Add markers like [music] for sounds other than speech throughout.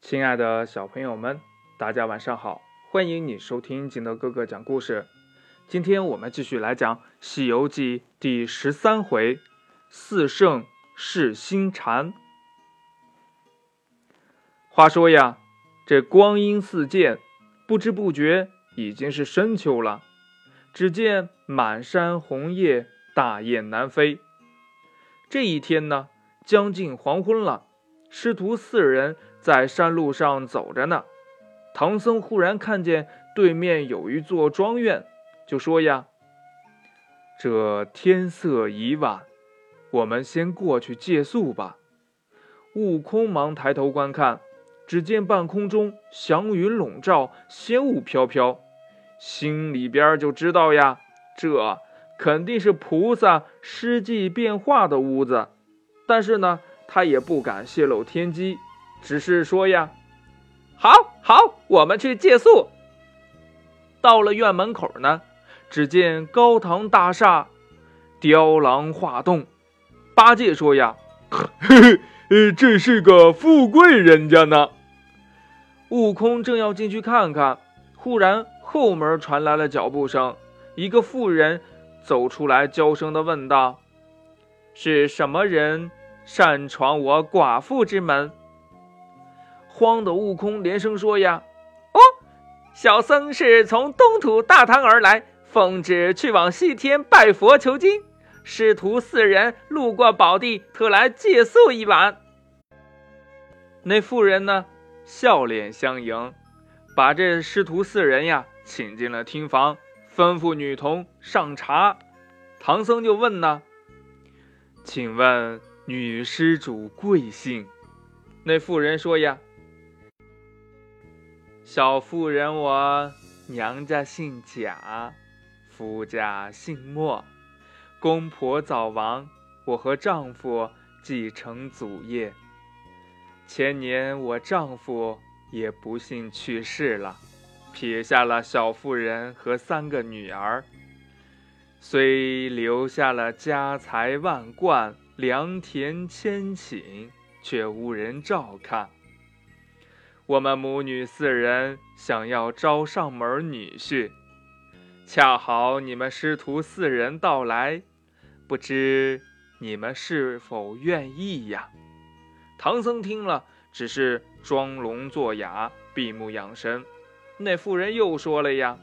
亲爱的小朋友们，大家晚上好！欢迎你收听金德哥哥讲故事。今天我们继续来讲《西游记》第十三回“四圣试心禅”。话说呀，这光阴似箭，不知不觉已经是深秋了。只见满山红叶，大雁南飞。这一天呢，将近黄昏了，师徒四人在山路上走着呢。唐僧忽然看见对面有一座庄院，就说：“呀，这天色已晚，我们先过去借宿吧。”悟空忙抬头观看，只见半空中祥云笼罩，仙雾飘飘，心里边就知道呀，这。肯定是菩萨施计变化的屋子，但是呢，他也不敢泄露天机，只是说呀：“好好，我们去借宿。”到了院门口呢，只见高堂大厦，雕廊画栋。八戒说呀：“嘿 [laughs] 嘿，呃，这是个富贵人家呢。”悟空正要进去看看，忽然后门传来了脚步声，一个妇人。走出来，娇声的问道：“是什么人擅闯我寡妇之门？”慌的悟空连声说：“呀，哦，小僧是从东土大唐而来，奉旨去往西天拜佛求经。师徒四人路过宝地，特来借宿一晚。”那妇人呢，笑脸相迎，把这师徒四人呀请进了厅房。吩咐女童上茶，唐僧就问呢：“请问女施主贵姓？”那妇人说：“呀，小妇人我娘家姓贾，夫家姓莫，公婆早亡，我和丈夫继承祖业。前年我丈夫也不幸去世了。”撇下了小妇人和三个女儿，虽留下了家财万贯、良田千顷，却无人照看。我们母女四人想要招上门女婿，恰好你们师徒四人到来，不知你们是否愿意呀？唐僧听了，只是装聋作哑，闭目养神。那妇人又说了呀：“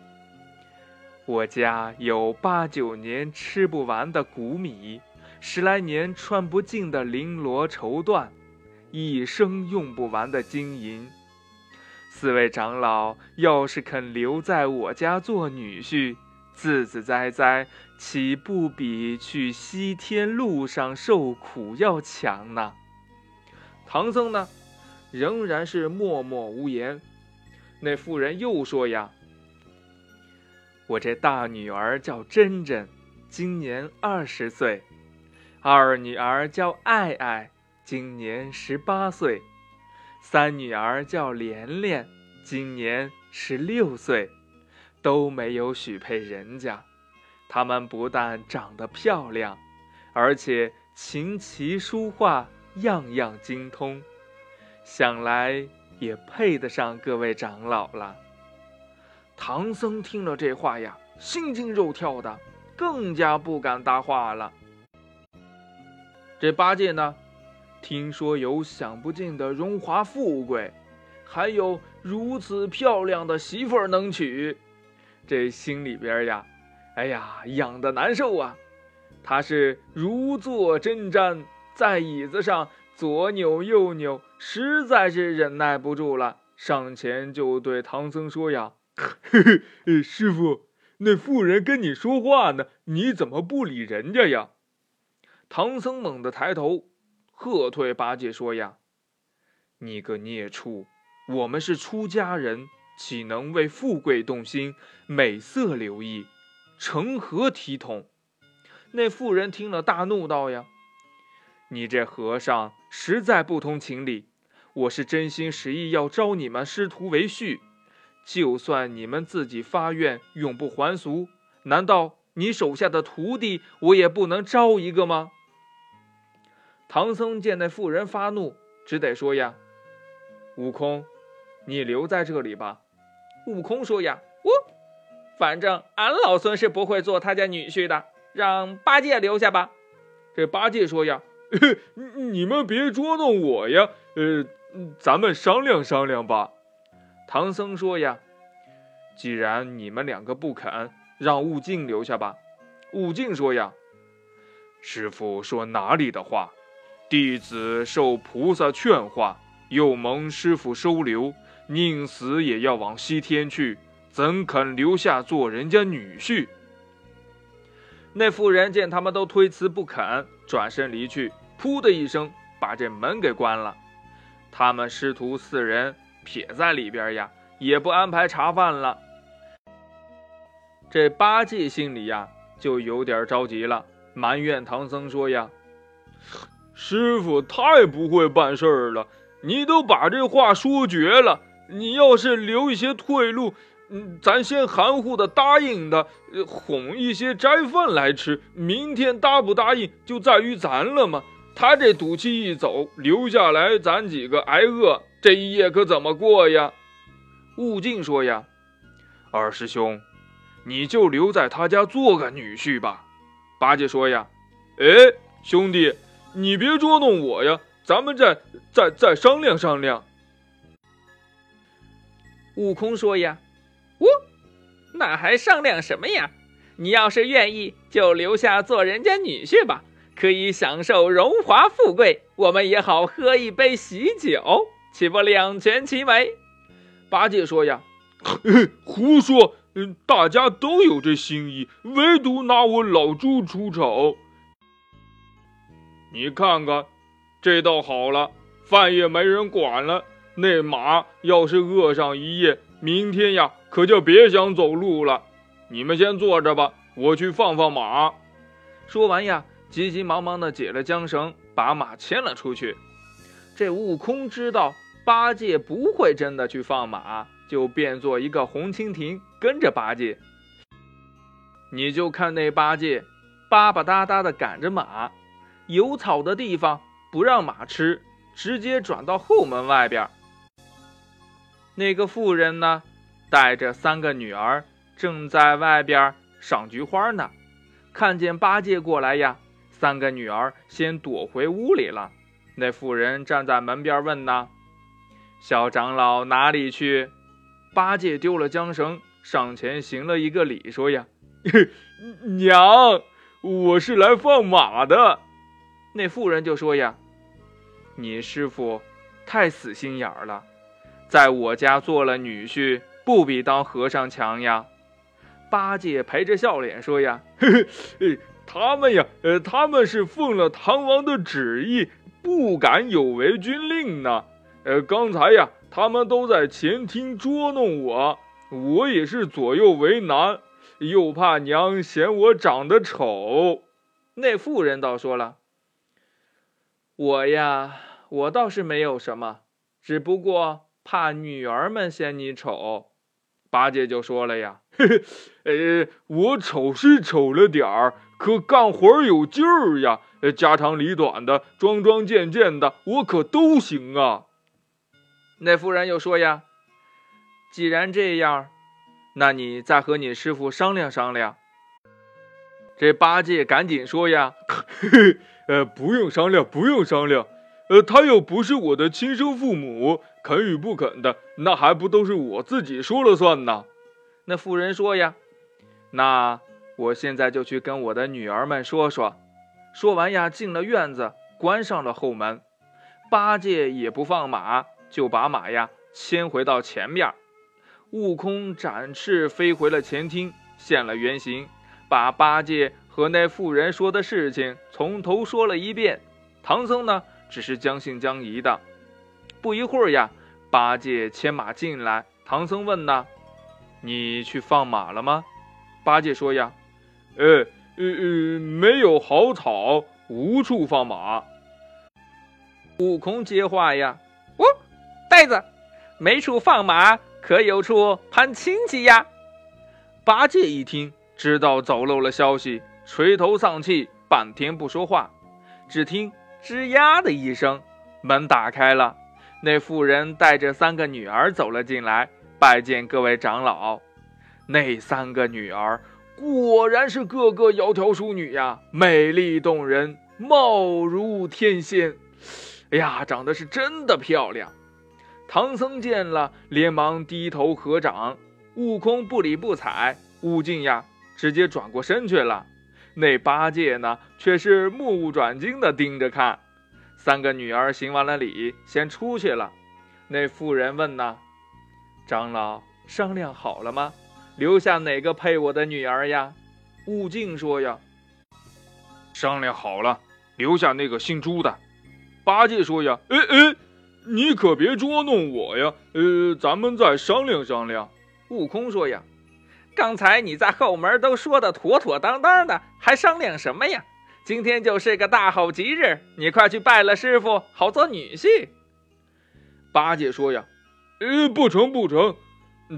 我家有八九年吃不完的谷米，十来年穿不尽的绫罗绸缎，一生用不完的金银。四位长老要是肯留在我家做女婿，自自在在，岂不比去西天路上受苦要强呢？”唐僧呢，仍然是默默无言。那妇人又说：“呀，我这大女儿叫珍珍，今年二十岁；二女儿叫爱爱，今年十八岁；三女儿叫莲莲，今年十六岁，都没有许配人家。她们不但长得漂亮，而且琴棋书画样样精通，想来。”也配得上各位长老了。唐僧听了这话呀，心惊肉跳的，更加不敢搭话了。这八戒呢，听说有享不尽的荣华富贵，还有如此漂亮的媳妇儿能娶，这心里边呀，哎呀，痒的难受啊！他是如坐针毡，在椅子上。左扭右扭，实在是忍耐不住了，上前就对唐僧说：“呀，[laughs] 师傅，那妇人跟你说话呢，你怎么不理人家呀？”唐僧猛地抬头，喝退八戒说：“呀，你个孽畜，我们是出家人，岂能为富贵动心、美色留意，成何体统？”那妇人听了，大怒道：“呀！”你这和尚实在不通情理！我是真心实意要招你们师徒为婿，就算你们自己发愿永不还俗，难道你手下的徒弟我也不能招一个吗？唐僧见那妇人发怒，只得说呀：“悟空，你留在这里吧。悟空说呀：“我反正俺老孙是不会做他家女婿的，让八戒留下吧。”这八戒说呀：“你们别捉弄我呀，呃，咱们商量商量吧。”唐僧说呀：“既然你们两个不肯，让悟净留下吧。”悟净说呀：“师傅说哪里的话？弟子受菩萨劝化，又蒙师傅收留，宁死也要往西天去，怎肯留下做人家女婿？”那妇人见他们都推辞不肯，转身离去，噗的一声把这门给关了。他们师徒四人撇在里边呀，也不安排茶饭了。这八戒心里呀。就有点着急了，埋怨唐僧说：“呀，师傅太不会办事儿了！你都把这话说绝了，你要是留一些退路，嗯，咱先含糊的答应他，哄一些斋饭来吃。明天答不答应，就在于咱了嘛。他这赌气一走，留下来咱几个挨饿，这一夜可怎么过呀？”悟净说：“呀，二师兄。”你就留在他家做个女婿吧，八戒说呀：“哎，兄弟，你别捉弄我呀，咱们再再再商量商量。”悟空说呀：“我那还商量什么呀？你要是愿意，就留下做人家女婿吧，可以享受荣华富贵，我们也好喝一杯喜酒，岂不两全其美？”八戒说呀：“胡说。”嗯，大家都有这心意，唯独拿我老猪出丑。你看看，这倒好了，饭也没人管了。那马要是饿上一夜，明天呀，可就别想走路了。你们先坐着吧，我去放放马。说完呀，急急忙忙的解了缰绳，把马牵了出去。这悟空知道八戒不会真的去放马。就变做一个红蜻蜓，跟着八戒。你就看那八戒，巴巴哒哒的赶着马，有草的地方不让马吃，直接转到后门外边。那个妇人呢，带着三个女儿，正在外边赏菊花呢。看见八戒过来呀，三个女儿先躲回屋里了。那妇人站在门边问呢：“小长老哪里去？”八戒丢了缰绳，上前行了一个礼，说：“呀，娘，我是来放马的。”那妇人就说：“呀，你师傅太死心眼儿了，在我家做了女婿，不比当和尚强呀。”八戒陪着笑脸说：“呀，嘿嘿他们呀，呃，他们是奉了唐王的旨意，不敢有违军令呢。呃，刚才呀。”他们都在前厅捉弄我，我也是左右为难，又怕娘嫌我长得丑。那妇人倒说了：“我呀，我倒是没有什么，只不过怕女儿们嫌你丑。”八戒就说了呀：“ [laughs] 嘿嘿呃，我丑是丑了点儿，可干活有劲儿呀，家长里短的，桩桩件件的，我可都行啊。”那妇人又说：“呀，既然这样，那你再和你师傅商量商量。”这八戒赶紧说：“呀，嘿 [laughs] 嘿呃，不用商量，不用商量。呃，他又不是我的亲生父母，肯与不肯的，那还不都是我自己说了算呢？”那妇人说：“呀，那我现在就去跟我的女儿们说说。”说完呀，进了院子，关上了后门。八戒也不放马。就把马呀牵回到前面，悟空展翅飞回了前厅，现了原形，把八戒和那妇人说的事情从头说了一遍。唐僧呢，只是将信将疑的。不一会儿呀，八戒牵马进来，唐僧问呢：“你去放马了吗？”八戒说：“呀，呃呃呃，没有好草，无处放马。”悟空接话呀。哦呆子，没处放马，可有处攀亲戚呀？八戒一听，知道走漏了消息，垂头丧气，半天不说话。只听吱呀的一声，门打开了，那妇人带着三个女儿走了进来，拜见各位长老。那三个女儿果然是个个窈窕淑女呀，美丽动人，貌如天仙。哎呀，长得是真的漂亮。唐僧见了，连忙低头合掌。悟空不理不睬，悟净呀，直接转过身去了。那八戒呢，却是目不转睛地盯着看。三个女儿行完了礼，先出去了。那妇人问呢：“长老商量好了吗？留下哪个配我的女儿呀？”悟净说：“呀，商量好了，留下那个姓朱的。”八戒说：“呀，哎哎，你可别捉弄我呀！呃，咱们再商量商量。”悟空说：“呀。”刚才你在后门都说的妥妥当当的，还商量什么呀？今天就是个大好吉日，你快去拜了师傅，好做女婿。八戒说呀：“呃，不成不成，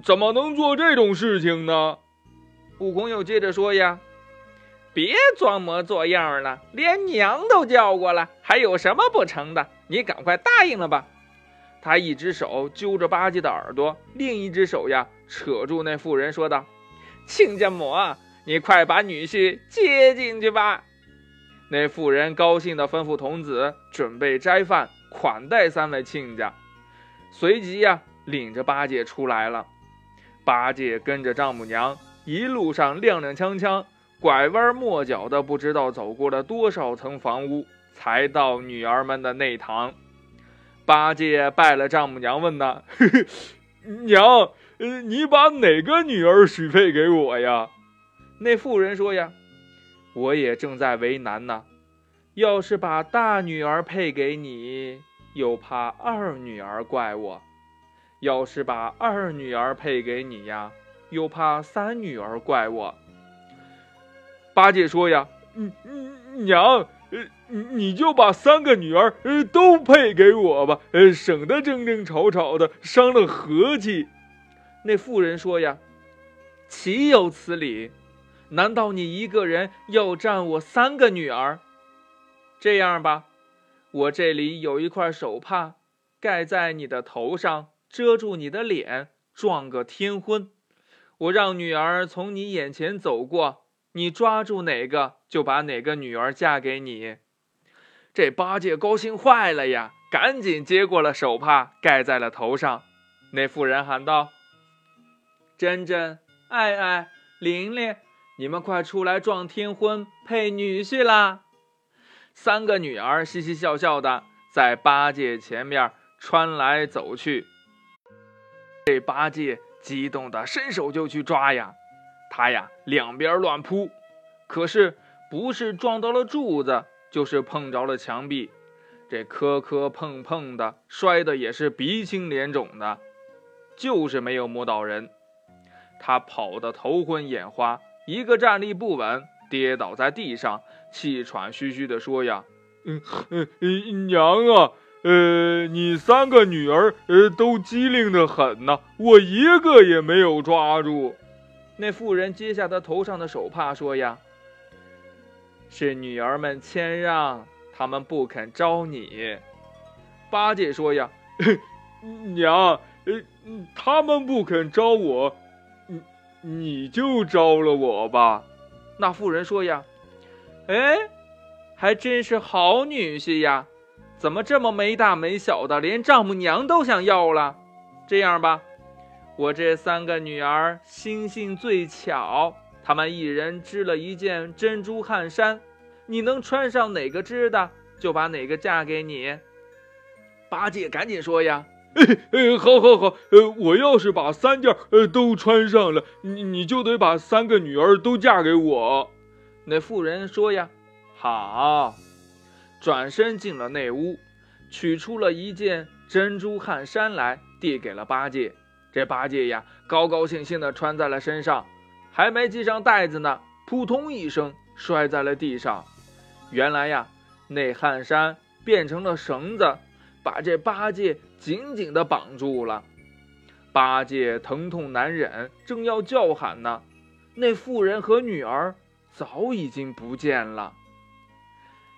怎么能做这种事情呢？”悟空又接着说呀：“别装模作样了，连娘都叫过了，还有什么不成的？你赶快答应了吧。”他一只手揪着八戒的耳朵，另一只手呀扯住那妇人，说道。亲家母，你快把女婿接进去吧。那妇人高兴地吩咐童子准备斋饭款待三位亲家，随即呀领着八戒出来了。八戒跟着丈母娘一路上踉踉跄跄，拐弯抹角的，不知道走过了多少层房屋，才到女儿们的内堂。八戒拜了丈母娘，问呐：“ [laughs] 娘。”呃，你把哪个女儿许配给我呀？那妇人说呀，我也正在为难呢。要是把大女儿配给你，又怕二女儿怪我；要是把二女儿配给你呀，又怕三女儿怪我。八戒说呀，嗯嗯，娘，呃，你就把三个女儿呃都配给我吧，呃，省得争争吵吵的，伤了和气。那妇人说：“呀，岂有此理？难道你一个人要占我三个女儿？这样吧，我这里有一块手帕，盖在你的头上，遮住你的脸，撞个天婚。我让女儿从你眼前走过，你抓住哪个，就把哪个女儿嫁给你。”这八戒高兴坏了呀，赶紧接过了手帕，盖在了头上。那妇人喊道。珍珍、爱爱、玲玲，你们快出来撞天婚配女婿啦！三个女儿嘻嘻笑笑的在八戒前面穿来走去。这八戒激动的伸手就去抓呀，他呀两边乱扑，可是不是撞到了柱子，就是碰着了墙壁，这磕磕碰碰的，摔的也是鼻青脸肿的，就是没有摸到人。他跑得头昏眼花，一个站立不稳，跌倒在地上，气喘吁吁地说：“呀，嗯嗯，娘啊，呃，你三个女儿呃都机灵得很呐，我一个也没有抓住。”那妇人揭下他头上的手帕，说：“呀，是女儿们谦让，他们不肯招你。”八戒说：“呀，[laughs] 娘，呃，他们不肯招我。”你就招了我吧，那妇人说呀，哎，还真是好女婿呀，怎么这么没大没小的，连丈母娘都想要了？这样吧，我这三个女儿心性最巧，她们一人织了一件珍珠汗衫，你能穿上哪个织的，就把哪个嫁给你。八戒赶紧说呀。哎哎，好，好，好，呃，我要是把三件呃都穿上了，你你就得把三个女儿都嫁给我。那妇人说呀，好，转身进了内屋，取出了一件珍珠汗衫来，递给了八戒。这八戒呀，高高兴兴的穿在了身上，还没系上带子呢，扑通一声摔在了地上。原来呀，那汗衫变成了绳子。把这八戒紧紧地绑住了，八戒疼痛难忍，正要叫喊呢，那妇人和女儿早已经不见了。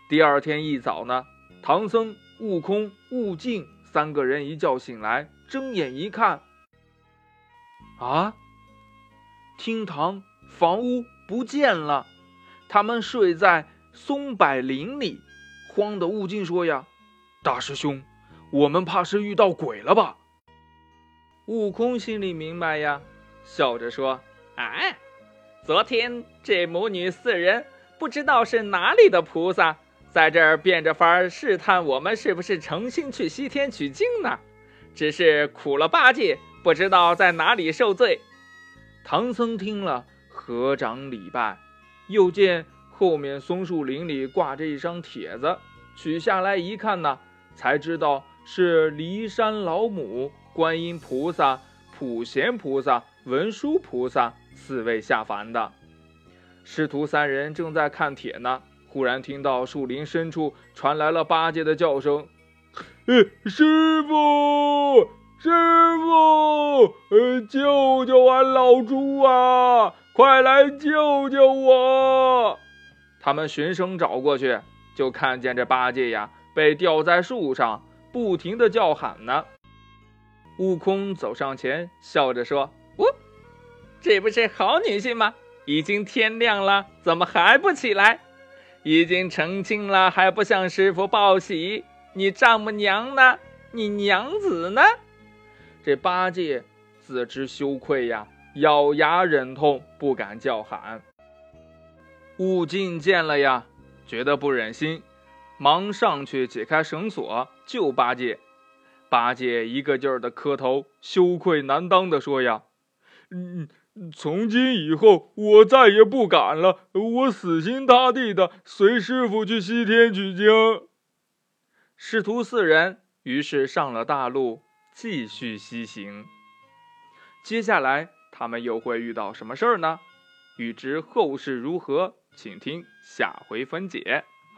第二天一早呢，唐僧、悟空、悟净三个人一觉醒来，睁眼一看，啊，厅堂房屋不见了，他们睡在松柏林里。慌的悟净说：“呀，大师兄，我们怕是遇到鬼了吧？”悟空心里明白呀，笑着说：“哎，昨天这母女四人不知道是哪里的菩萨。”在这儿变着法儿试探我们是不是诚心去西天取经呢？只是苦了八戒，不知道在哪里受罪。唐僧听了，合掌礼拜，又见后面松树林里挂着一张帖子，取下来一看呢，才知道是骊山老母、观音菩萨、普贤菩萨、文殊菩萨四位下凡的。师徒三人正在看帖呢。忽然听到树林深处传来了八戒的叫声：“师傅，师傅，呃，救救俺老猪啊！快来救救我！”他们循声找过去，就看见这八戒呀被吊在树上，不停的叫喊呢。悟空走上前，笑着说：“哦，这不是好女婿吗？已经天亮了，怎么还不起来？”已经成亲了，还不向师傅报喜？你丈母娘呢？你娘子呢？这八戒自知羞愧呀，咬牙忍痛，不敢叫喊。悟净见了呀，觉得不忍心，忙上去解开绳索救八戒。八戒一个劲儿的磕头，羞愧难当的说呀：“嗯。”从今以后，我再也不敢了。我死心塌地的随师傅去西天取经。师徒四人于是上了大路，继续西行。接下来他们又会遇到什么事儿呢？欲知后事如何，请听下回分解。